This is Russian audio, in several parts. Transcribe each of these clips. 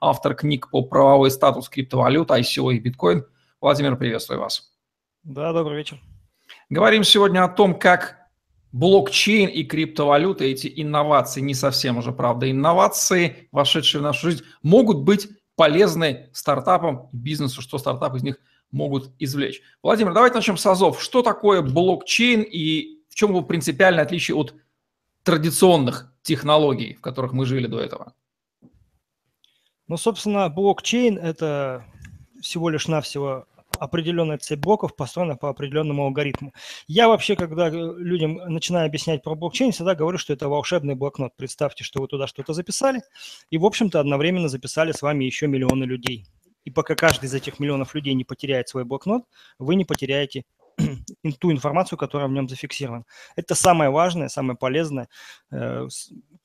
автор книг по правовой статус криптовалют, ICO и биткоин. Владимир, приветствую вас. Да, добрый вечер. Говорим сегодня о том, как блокчейн и криптовалюты, эти инновации, не совсем уже, правда, инновации, вошедшие в нашу жизнь, могут быть полезны стартапам, бизнесу, что стартапы из них могут извлечь. Владимир, давайте начнем с АЗОВ. Что такое блокчейн и в чем его принципиальное отличие от традиционных технологий, в которых мы жили до этого? Ну, собственно, блокчейн – это всего лишь навсего определенная цепь блоков, построена по определенному алгоритму. Я вообще, когда людям начинаю объяснять про блокчейн, всегда говорю, что это волшебный блокнот. Представьте, что вы туда что-то записали, и, в общем-то, одновременно записали с вами еще миллионы людей. И пока каждый из этих миллионов людей не потеряет свой блокнот, вы не потеряете ту информацию, которая в нем зафиксирована. Это самое важное, самое полезное э,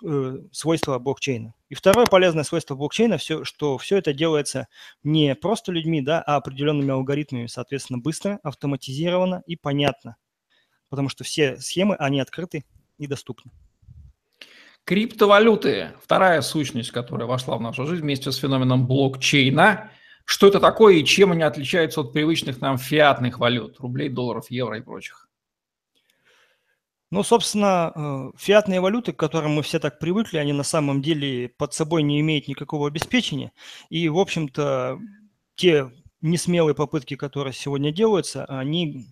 э, свойство блокчейна. И второе полезное свойство блокчейна, все, что все это делается не просто людьми, да, а определенными алгоритмами, соответственно, быстро, автоматизировано и понятно. Потому что все схемы, они открыты и доступны. Криптовалюты – вторая сущность, которая вошла в нашу жизнь вместе с феноменом блокчейна – что это такое и чем они отличаются от привычных нам фиатных валют, рублей, долларов, евро и прочих? Ну, собственно, э, фиатные валюты, к которым мы все так привыкли, они на самом деле под собой не имеют никакого обеспечения. И, в общем-то, те несмелые попытки, которые сегодня делаются, они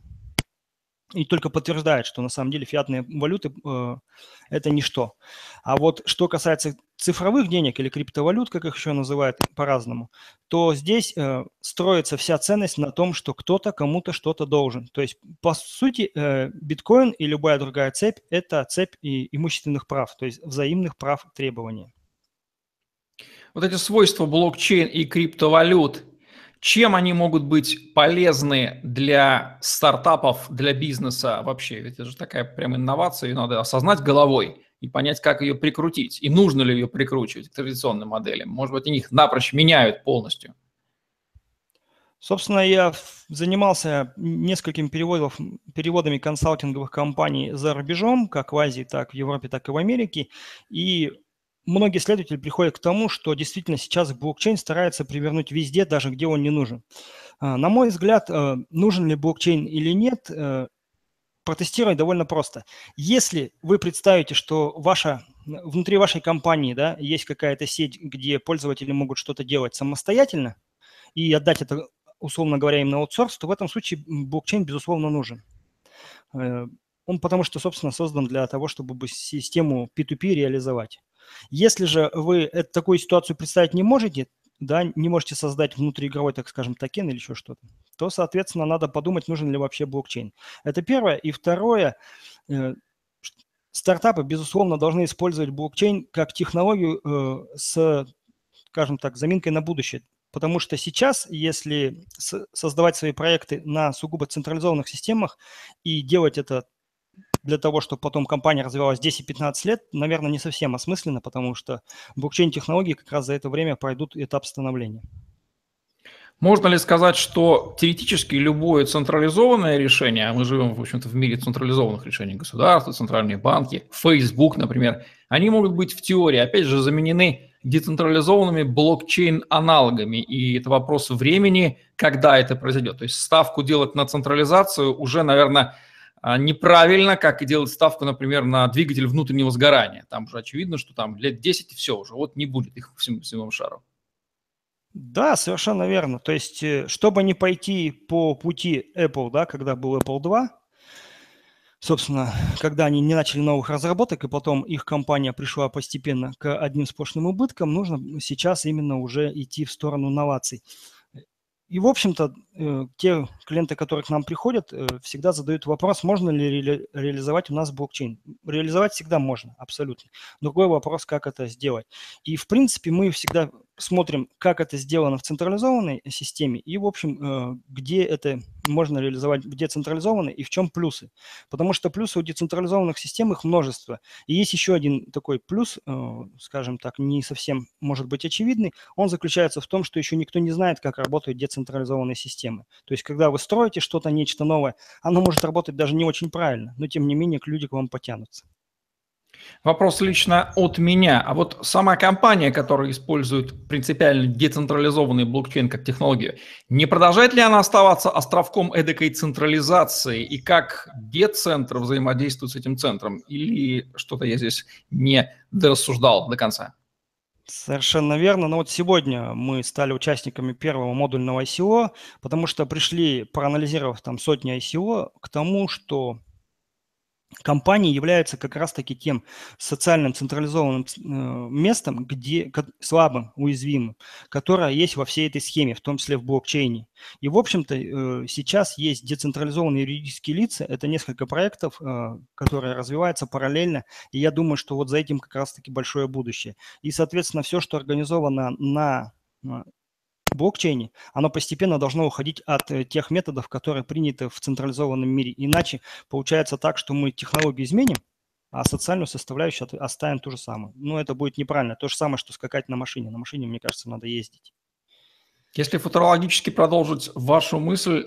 и только подтверждает, что на самом деле фиатные валюты э, – это ничто. А вот что касается цифровых денег или криптовалют, как их еще называют по-разному, то здесь э, строится вся ценность на том, что кто-то кому-то что-то должен. То есть, по сути, э, биткоин и любая другая цепь – это цепь и имущественных прав, то есть взаимных прав требования. Вот эти свойства блокчейн и криптовалют чем они могут быть полезны для стартапов, для бизнеса вообще? Ведь это же такая прям инновация, ее надо осознать головой и понять, как ее прикрутить. И нужно ли ее прикручивать к традиционным моделям. Может быть, они их напрочь меняют полностью. Собственно, я занимался несколькими переводов, переводами консалтинговых компаний за рубежом, как в Азии, так в Европе, так и в Америке. И многие исследователи приходят к тому, что действительно сейчас блокчейн старается привернуть везде, даже где он не нужен. А, на мой взгляд, э, нужен ли блокчейн или нет, э, протестировать довольно просто. Если вы представите, что ваша, внутри вашей компании да, есть какая-то сеть, где пользователи могут что-то делать самостоятельно и отдать это, условно говоря, им на аутсорс, то в этом случае блокчейн, безусловно, нужен. Э, он потому что, собственно, создан для того, чтобы систему P2P реализовать. Если же вы такую ситуацию представить не можете, да, не можете создать внутриигровой, так скажем, токен или еще что-то, то, соответственно, надо подумать, нужен ли вообще блокчейн. Это первое. И второе, э, стартапы, безусловно, должны использовать блокчейн как технологию э, с, скажем так, заминкой на будущее. Потому что сейчас, если создавать свои проекты на сугубо централизованных системах и делать это для того, чтобы потом компания развивалась 10-15 лет, наверное, не совсем осмысленно, потому что блокчейн-технологии как раз за это время пройдут этап становления. Можно ли сказать, что теоретически любое централизованное решение, а мы живем, в общем-то, в мире централизованных решений государства, центральные банки, Facebook, например, они могут быть в теории, опять же, заменены децентрализованными блокчейн-аналогами. И это вопрос времени, когда это произойдет. То есть ставку делать на централизацию уже, наверное, а, неправильно, как и делать ставку, например, на двигатель внутреннего сгорания. Там уже очевидно, что там лет 10 и все уже, вот не будет их всему, всему шару. Да, совершенно верно. То есть, э, чтобы не пойти по пути Apple, да, когда был Apple 2, собственно, когда они не начали новых разработок, и потом их компания пришла постепенно к одним сплошным убыткам, нужно сейчас именно уже идти в сторону новаций. И, в общем-то, те клиенты, которые к нам приходят, э, всегда задают вопрос, можно ли ре- реализовать у нас блокчейн. Реализовать всегда можно, абсолютно. Другой вопрос, как это сделать. И, в принципе, мы всегда смотрим, как это сделано в централизованной системе и, в общем, э, где это можно реализовать в децентрализованной и в чем плюсы. Потому что плюсы у децентрализованных систем их множество. И есть еще один такой плюс, э, скажем так, не совсем может быть очевидный. Он заключается в том, что еще никто не знает, как работают децентрализованные системы. То есть, когда вы строите что-то, нечто новое, оно может работать даже не очень правильно, но тем не менее люди к вам потянутся. Вопрос лично от меня. А вот сама компания, которая использует принципиально децентрализованный блокчейн как технологию, не продолжает ли она оставаться островком эдакой централизации? И как децентр взаимодействует с этим центром? Или что-то я здесь не дорассуждал до конца? Совершенно верно. Но вот сегодня мы стали участниками первого модульного ICO, потому что пришли, проанализировав там сотни ICO, к тому, что компании являются как раз-таки тем социальным централизованным э, местом, где слабым, уязвимым, которое есть во всей этой схеме, в том числе в блокчейне. И, в общем-то, э, сейчас есть децентрализованные юридические лица, это несколько проектов, э, которые развиваются параллельно, и я думаю, что вот за этим как раз-таки большое будущее. И, соответственно, все, что организовано на блокчейне, оно постепенно должно уходить от э, тех методов, которые приняты в централизованном мире. Иначе получается так, что мы технологию изменим, а социальную составляющую оставим ту же самую. Но это будет неправильно. То же самое, что скакать на машине. На машине, мне кажется, надо ездить. Если футурологически продолжить вашу мысль,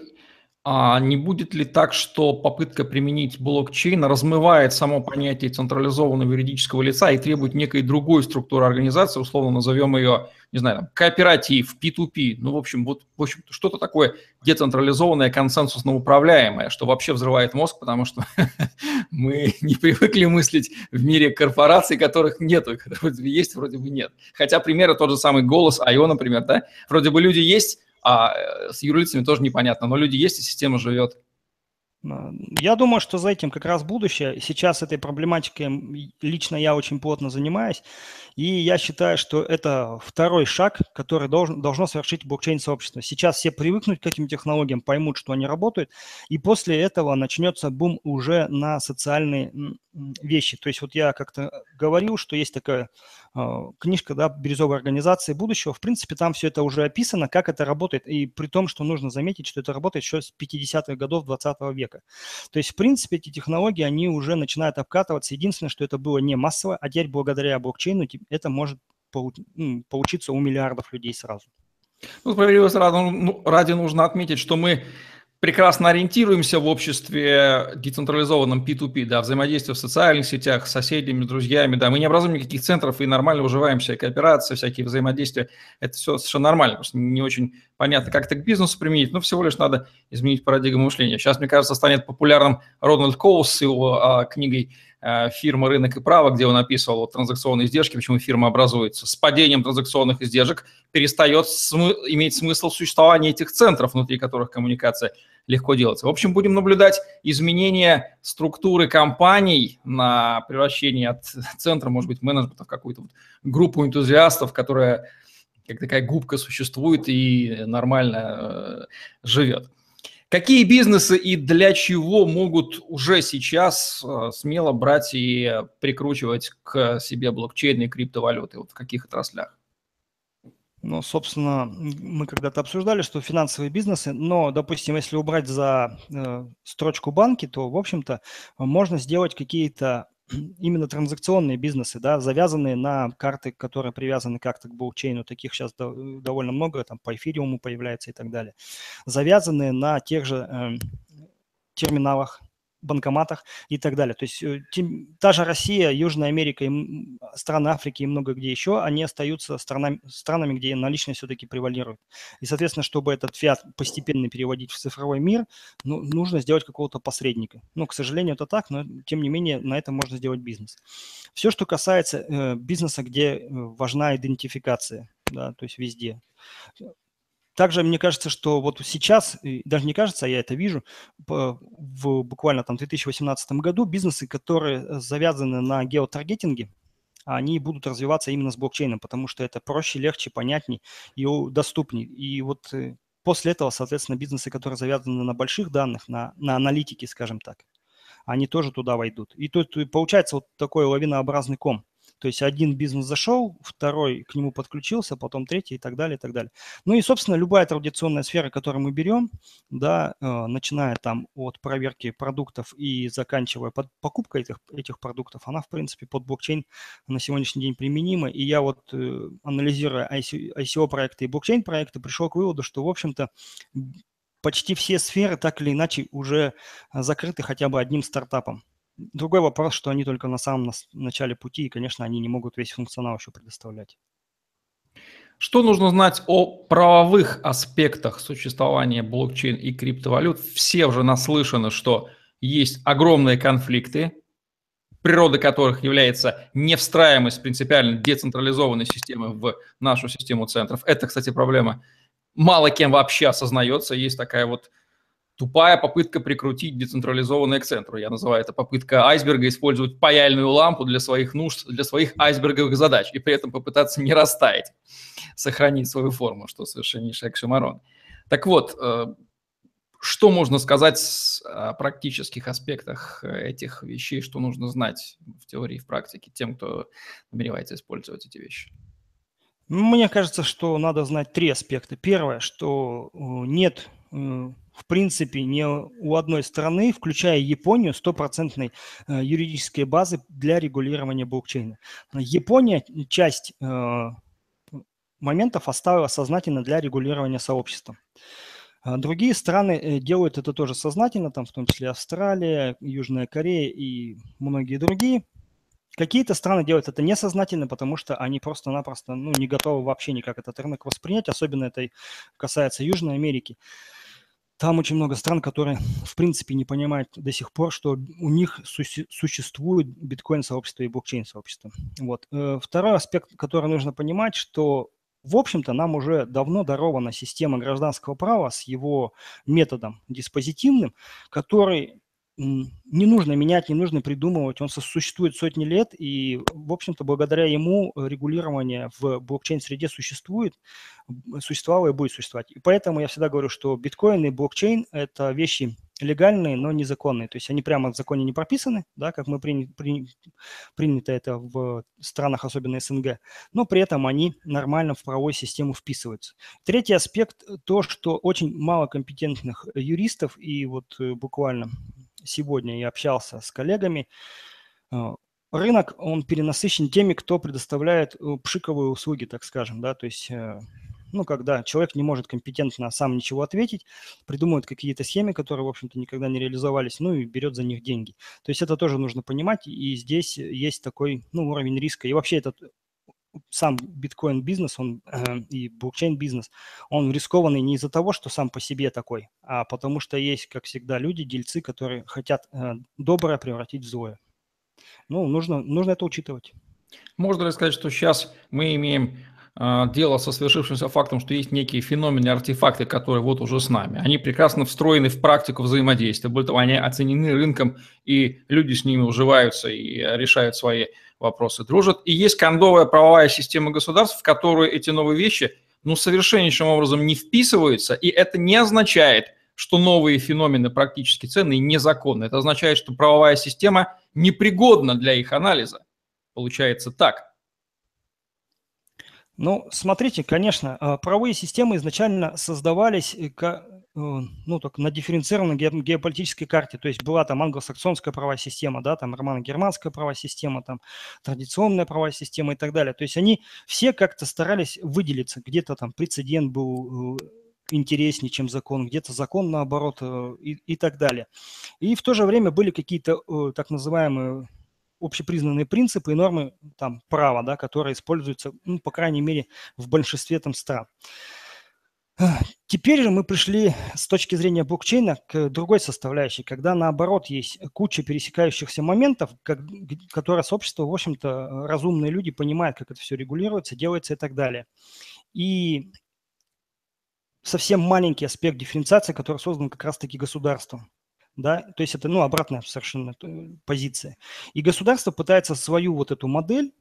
а не будет ли так, что попытка применить блокчейн размывает само понятие централизованного юридического лица и требует некой другой структуры организации, условно назовем ее, не знаю, там, кооператив, P2P, ну, в общем, вот, в общем, что-то такое децентрализованное, консенсусно управляемое, что вообще взрывает мозг, потому что мы не привыкли мыслить в мире корпораций, которых нету, есть, вроде бы нет. Хотя примеры тот же самый голос IO, например, да, вроде бы люди есть, а э, с юрлицами тоже непонятно, но люди есть, и система живет. Я думаю, что за этим как раз будущее. Сейчас этой проблематикой лично я очень плотно занимаюсь. И я считаю, что это второй шаг, который должен, должно совершить блокчейн-сообщество. Сейчас все привыкнут к этим технологиям, поймут, что они работают, и после этого начнется бум уже на социальные вещи. То есть вот я как-то говорил, что есть такая э, книжка да, «Бирюзовой организации будущего». В принципе, там все это уже описано, как это работает, и при том, что нужно заметить, что это работает еще с 50-х годов 20 века. То есть, в принципе, эти технологии, они уже начинают обкатываться. Единственное, что это было не массово, а теперь благодаря блокчейну это может получиться у миллиардов людей сразу. Ну, справедливости ради, ну, ради нужно отметить, что мы прекрасно ориентируемся в обществе децентрализованном P2P, да, взаимодействие в социальных сетях с соседями, друзьями, да, мы не образуем никаких центров и нормально уживаемся, кооперация, всякие взаимодействия, это все совершенно нормально, что не очень понятно, как это к бизнесу применить, но всего лишь надо изменить парадигму мышления. Сейчас, мне кажется, станет популярным Рональд Коус с его а, книгой фирмы «Рынок и право», где он описывал вот, транзакционные издержки, почему фирма образуется. С падением транзакционных издержек перестает см- иметь смысл существования этих центров, внутри которых коммуникация легко делается. В общем, будем наблюдать изменения структуры компаний на превращение от центра, может быть, менеджмента в какую-то вот группу энтузиастов, которая как такая губка существует и нормально э, живет. Какие бизнесы и для чего могут уже сейчас э, смело брать и прикручивать к себе блокчейн и криптовалюты? Вот в каких отраслях? Ну, собственно, мы когда-то обсуждали, что финансовые бизнесы, но, допустим, если убрать за э, строчку банки, то, в общем-то, можно сделать какие-то именно транзакционные бизнесы, да, завязанные на карты, которые привязаны как-то к блокчейну, таких сейчас довольно много, там по эфириуму появляется и так далее, завязанные на тех же э, терминалах банкоматах и так далее. То есть э, тем, та же Россия, Южная Америка, и страны Африки и много где еще, они остаются странами, странами, где наличность все-таки превалирует. И, соответственно, чтобы этот фиат постепенно переводить в цифровой мир, ну, нужно сделать какого-то посредника. Ну, к сожалению, это так, но тем не менее на этом можно сделать бизнес. Все, что касается э, бизнеса, где э, важна идентификация, да, то есть везде. Также мне кажется, что вот сейчас, даже не кажется, а я это вижу, в буквально там 2018 году бизнесы, которые э, завязаны на геотаргетинге, они будут развиваться именно с блокчейном, потому что это проще, легче, понятнее и доступнее. И вот э, после этого, соответственно, бизнесы, которые завязаны на больших данных, на, на аналитике, скажем так, они тоже туда войдут. И тут получается вот такой лавинообразный ком. То есть один бизнес зашел, второй к нему подключился, потом третий и так далее, и так далее. Ну и, собственно, любая традиционная сфера, которую мы берем, да, э, начиная там от проверки продуктов и заканчивая под покупкой этих, этих продуктов, она, в принципе, под блокчейн на сегодняшний день применима. И я вот, э, анализируя ICO-проекты и блокчейн-проекты, пришел к выводу, что, в общем-то, почти все сферы так или иначе уже закрыты хотя бы одним стартапом. Другой вопрос, что они только на самом начале пути, и, конечно, они не могут весь функционал еще предоставлять. Что нужно знать о правовых аспектах существования блокчейн и криптовалют? Все уже наслышаны, что есть огромные конфликты, природа которых является невстраиваемость принципиально децентрализованной системы в нашу систему центров. Это, кстати, проблема мало кем вообще осознается. Есть такая вот тупая попытка прикрутить децентрализованное к центру. Я называю это попытка айсберга использовать паяльную лампу для своих нужд, для своих айсберговых задач, и при этом попытаться не растаять, сохранить свою форму, что совершеннейший оксюмарон. Так вот, э, что можно сказать о практических аспектах этих вещей, что нужно знать в теории и в практике тем, кто намеревается использовать эти вещи? Мне кажется, что надо знать три аспекта. Первое, что э, нет э, в принципе, ни у одной страны, включая Японию, стопроцентной э, юридической базы для регулирования блокчейна. Япония часть э, моментов оставила сознательно для регулирования сообщества. А другие страны э, делают это тоже сознательно, там в том числе Австралия, Южная Корея и многие другие. Какие-то страны делают это несознательно, потому что они просто-напросто ну, не готовы вообще никак этот рынок воспринять, особенно это касается Южной Америки. Там очень много стран, которые, в принципе, не понимают до сих пор, что у них су- существует биткоин-сообщество и блокчейн-сообщество. Вот. Э, второй аспект, который нужно понимать, что, в общем-то, нам уже давно дарована система гражданского права с его методом диспозитивным, который не нужно менять, не нужно придумывать, он существует сотни лет, и, в общем-то, благодаря ему регулирование в блокчейн-среде существует, существовало и будет существовать. И поэтому я всегда говорю, что биткоин и блокчейн – это вещи легальные, но незаконные. То есть они прямо в законе не прописаны, да, как мы приня, при, принято это в странах, особенно СНГ, но при этом они нормально в правовую систему вписываются. Третий аспект – то, что очень мало компетентных юристов, и вот э, буквально сегодня я общался с коллегами, э, рынок, он перенасыщен теми, кто предоставляет э, пшиковые услуги, так скажем, да, то есть э, ну, когда человек не может компетентно сам ничего ответить, придумывает какие-то схемы, которые, в общем-то, никогда не реализовались, ну, и берет за них деньги. То есть это тоже нужно понимать, и здесь есть такой, ну, уровень риска. И вообще этот сам биткоин-бизнес, он э, и блокчейн-бизнес, он рискованный не из-за того, что сам по себе такой, а потому что есть, как всегда, люди, дельцы, которые хотят э, доброе превратить в злое. Ну, нужно, нужно это учитывать. Можно ли сказать, что сейчас мы имеем дело со свершившимся фактом, что есть некие феномены, артефакты, которые вот уже с нами. Они прекрасно встроены в практику взаимодействия. Более того, они оценены рынком, и люди с ними уживаются и решают свои вопросы дружат. И есть кондовая правовая система государств, в которую эти новые вещи ну, совершеннейшим образом не вписываются, и это не означает, что новые феномены практически ценные незаконны. Это означает, что правовая система непригодна для их анализа. Получается так. Ну, смотрите, конечно, а, правовые системы изначально создавались э, Э, ну, так на дифференцированной геополитической карте. То есть была там англосаксонская правовая система, да, там романо-германская правовая система, там традиционная правовая система и так далее. То есть они все как-то старались выделиться. Где-то там прецедент был э, интереснее, чем закон, где-то закон наоборот э, и, и так далее. И в то же время были какие-то так называемые общепризнанные принципы и нормы там права, да, которые используются, ну, по крайней мере, в большинстве там стран. Теперь же мы пришли с точки зрения блокчейна к другой составляющей, когда наоборот есть куча пересекающихся моментов, как, которые сообщество, в общем-то, разумные люди понимают, как это все регулируется, делается и так далее. И совсем маленький аспект дифференциации, который создан как раз-таки государством. Да? То есть это ну, обратная совершенно позиция. И государство пытается свою вот эту модель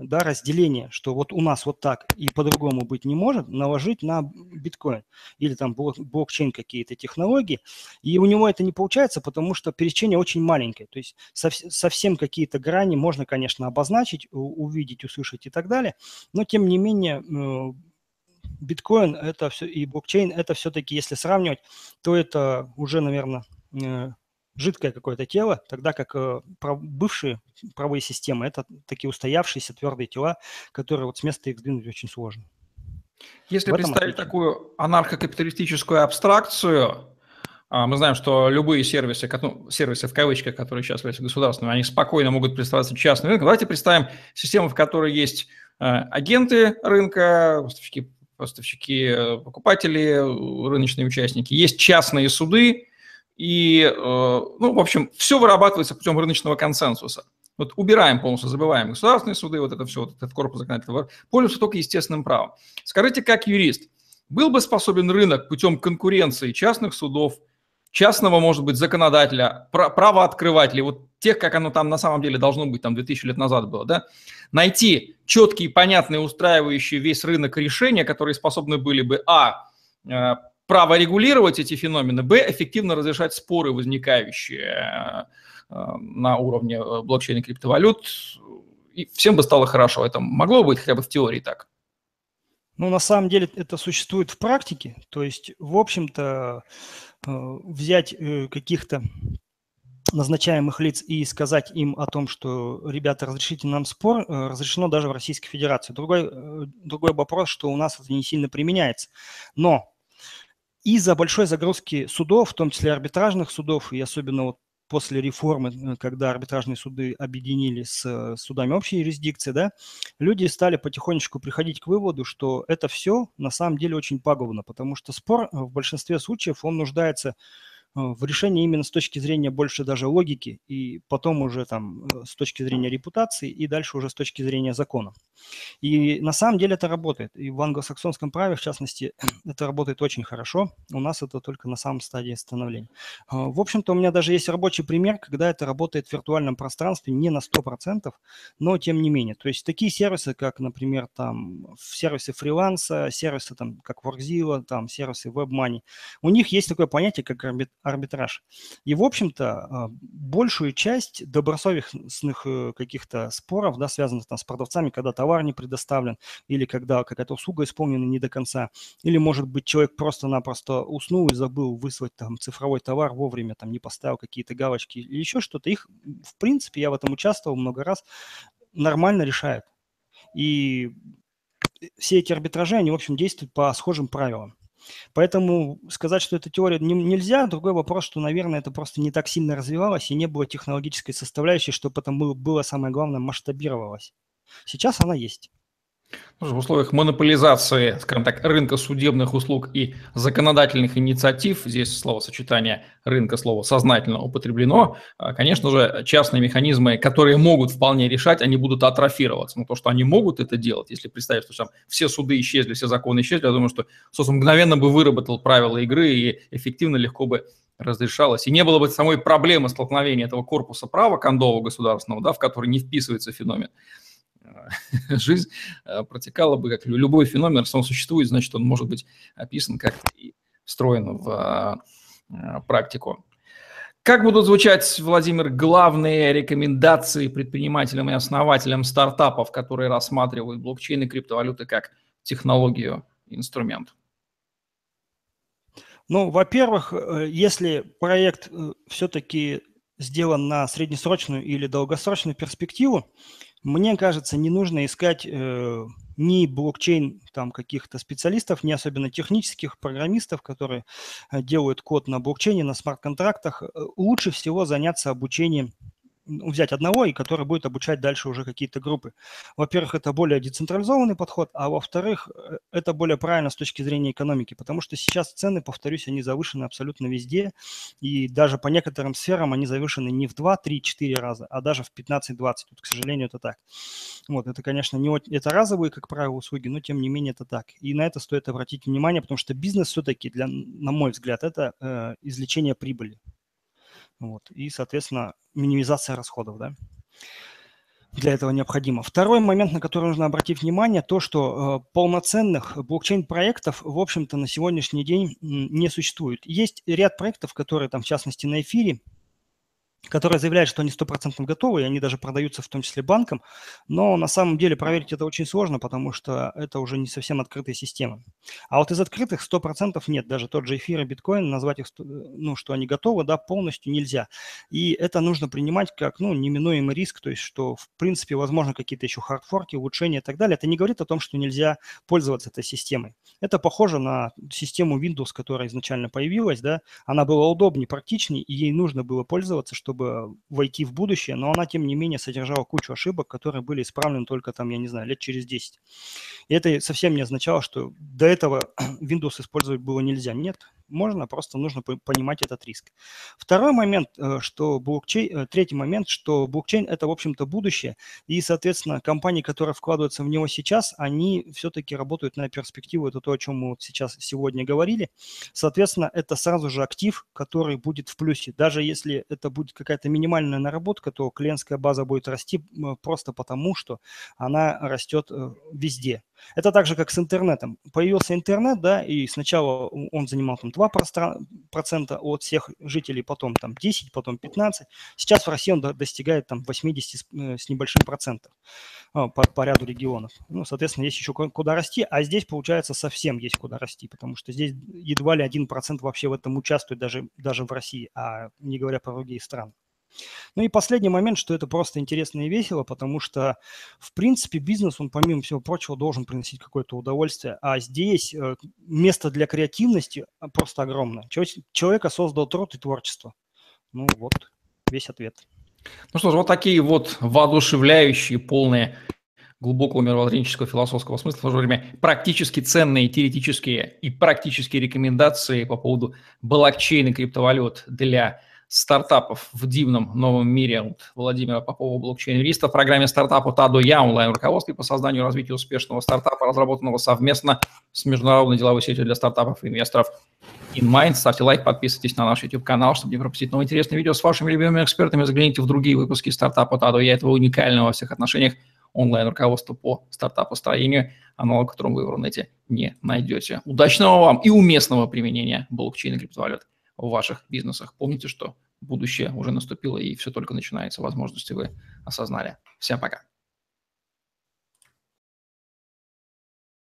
да, разделение, что вот у нас вот так и по-другому быть не может, наложить на биткоин или там блок, блокчейн какие-то технологии, и у него это не получается, потому что пересечение очень маленькое, то есть сов, совсем какие-то грани можно, конечно, обозначить, увидеть, услышать и так далее, но тем не менее э, биткоин это все и блокчейн это все-таки, если сравнивать, то это уже, наверное, э, жидкое какое-то тело, тогда как э, бывшие правые системы – это такие устоявшиеся твердые тела, которые вот с места их сдвинуть очень сложно. Если представить отличие. такую анархокапиталистическую абстракцию, а, мы знаем, что любые сервисы, ну, сервисы в кавычках, которые сейчас являются государственными, они спокойно могут представляться частным рынком. Давайте представим систему, в которой есть э, агенты рынка, поставщики, поставщики э, покупатели, рыночные участники, есть частные суды, и, э, ну, в общем, все вырабатывается путем рыночного консенсуса. Вот убираем полностью, забываем государственные суды, вот это все, вот этот корпус законодательного, пользуются только естественным правом. Скажите, как юрист, был бы способен рынок путем конкуренции частных судов, частного, может быть, законодателя, правооткрывателей, вот тех, как оно там на самом деле должно быть, там 2000 лет назад было, да, найти четкие, понятные, устраивающие весь рынок решения, которые способны были бы, а, э, право регулировать эти феномены, б, эффективно разрешать споры, возникающие э, на уровне э, блокчейна криптовалют, и всем бы стало хорошо. Это могло быть хотя бы в теории так? Ну, на самом деле это существует в практике. То есть, в общем-то, э, взять каких-то назначаемых лиц и сказать им о том, что, ребята, разрешите нам спор, разрешено даже в Российской Федерации. Другой, другой вопрос, что у нас это не сильно применяется. Но из-за большой загрузки судов, в том числе арбитражных судов, и особенно вот после реформы, э, когда арбитражные суды объединили с э, судами общей юрисдикции, да, люди стали потихонечку приходить к выводу, что это все на самом деле очень пагубно, потому что спор в большинстве случаев, он нуждается Э, в решении именно с точки зрения больше даже логики, и потом уже там э, с точки зрения репутации, и дальше уже с точки зрения закона. И на самом деле это работает. И в англосаксонском праве, в частности, это работает очень хорошо. У нас это только на самом стадии становления. Э, в общем-то, у меня даже есть рабочий пример, когда это работает в виртуальном пространстве не на 100%, но тем не менее. То есть такие сервисы, как, например, там сервисы фриланса, сервисы там, как Workzilla, там сервисы WebMoney, у них есть такое понятие, как арбитраж. И, в общем-то, а, большую часть добросовестных э, каких-то споров, да, связанных там с продавцами, когда товар не предоставлен, или когда какая-то услуга исполнена не до конца, или, может быть, человек просто-напросто уснул и забыл выслать там цифровой товар вовремя, там не поставил какие-то галочки или еще что-то, их, в принципе, я в этом участвовал много раз, нормально решают. И все эти арбитражи, они, в общем, действуют по схожим правилам. Поэтому сказать, что это теория не, нельзя. Другой вопрос, что, наверное, это просто не так сильно развивалось и не было технологической составляющей, что потом было, было самое главное, масштабировалось. Сейчас она есть. Ну, в условиях монополизации, скажем так, рынка судебных услуг и законодательных инициатив, здесь словосочетание рынка, слово сознательно употреблено, а, конечно же, частные механизмы, которые могут вполне решать, они будут атрофироваться. Но то, что они могут это делать, если представить, что там все суды исчезли, все законы исчезли, я думаю, что СОС мгновенно бы выработал правила игры и эффективно, легко бы разрешалось. И не было бы самой проблемы столкновения этого корпуса права кондового государственного, да, в который не вписывается феномен жизнь э, протекала бы, как любой феномен, раз он существует, значит, он может быть описан как-то и встроен в э, практику. Как будут звучать, Владимир, главные рекомендации предпринимателям и основателям стартапов, которые рассматривают блокчейн и криптовалюты как технологию, инструмент? Ну, во-первых, э, если проект все-таки сделан на среднесрочную или долгосрочную перспективу, мне кажется, не нужно искать э, ни блокчейн там каких-то специалистов, ни особенно технических программистов, которые э, делают код на блокчейне, на смарт-контрактах. Э, лучше всего заняться обучением взять одного, и который будет обучать дальше уже какие-то группы. Во-первых, это более децентрализованный подход, а во-вторых, э, это более правильно с точки зрения экономики, потому что сейчас цены, повторюсь, они завышены абсолютно везде, и даже по некоторым сферам они завышены не в 2, 3, 4 раза, а даже в 15-20. Тут, к сожалению, это так. Вот, это, конечно, не это разовые, как правило, услуги, но тем не менее это так. И на это стоит обратить внимание, потому что бизнес все-таки, для, на мой взгляд, это э, извлечение прибыли. Вот, и, соответственно, минимизация расходов, да. для этого необходимо. Второй момент, на который нужно обратить внимание, то, что э, полноценных блокчейн-проектов, в общем-то, на сегодняшний день не существует. Есть ряд проектов, которые там, в частности, на эфире, которые заявляют, что они стопроцентно готовы, и они даже продаются в том числе банкам, но на самом деле проверить это очень сложно, потому что это уже не совсем открытые системы. А вот из открытых 100% нет, даже тот же эфир и биткоин, назвать их, ну, что они готовы, да, полностью нельзя. И это нужно принимать как, ну, неминуемый риск, то есть, что, в принципе, возможно, какие-то еще хардфорки, улучшения и так далее. Это не говорит о том, что нельзя пользоваться этой системой. Это похоже на систему Windows, которая изначально появилась, да, она была удобнее, практичнее, и ей нужно было пользоваться, чтобы чтобы войти в будущее, но она, тем не менее, содержала кучу ошибок, которые были исправлены только там, я не знаю, лет через 10. И это совсем не означало, что до этого Windows использовать было нельзя. Нет, можно, просто нужно понимать этот риск. Второй момент, э, что блокчейн, э, третий момент, что блокчейн – это, в общем-то, будущее, и, соответственно, компании, которые вкладываются в него сейчас, они все-таки работают на перспективу, это то, о чем мы вот сейчас сегодня говорили. Соответственно, это сразу же актив, который будет в плюсе. Даже если это будет какая-то минимальная наработка, то клиентская база будет расти просто потому, что она растет э, везде. Это так же, как с интернетом. Появился интернет, да, и сначала он занимал там 2% от всех жителей, потом там 10, потом 15. Сейчас в России он достигает там 80 э, с небольшим процентов а, по, по ряду регионов. Ну, соответственно, есть еще куда расти, а здесь, получается, совсем есть куда расти, потому что здесь едва ли 1% вообще в этом участвует даже, даже в России, а не говоря про другие страны. Ну и последний момент, что это просто интересно и весело, потому что, в принципе, бизнес, он, помимо всего прочего, должен приносить какое-то удовольствие, а здесь э, место для креативности а, просто огромное. Человека создал труд и творчество. Ну вот, весь ответ. Ну что ж, вот такие вот воодушевляющие, полные глубокого мировоззренческого философского смысла, в то же время практически ценные теоретические и практические рекомендации по поводу блокчейна криптовалют для стартапов в дивном новом мире от Владимира Попова, блокчейн-юриста, в программе «Стартап от А до Я» онлайн-руководстве по созданию и развитию успешного стартапа, разработанного совместно с международной деловой сетью для стартапов и инвесторов InMind. Ставьте лайк, подписывайтесь на наш YouTube-канал, чтобы не пропустить новые интересные видео с вашими любимыми экспертами. Загляните в другие выпуски «Стартапа от А до Я». Этого уникального во всех отношениях онлайн-руководства по стартапостроению, аналог которому вы в Рунете не найдете. Удачного вам и уместного применения блокчейна криптовалют в ваших бизнесах. Помните, что будущее уже наступило и все только начинается, возможности вы осознали. Всем пока.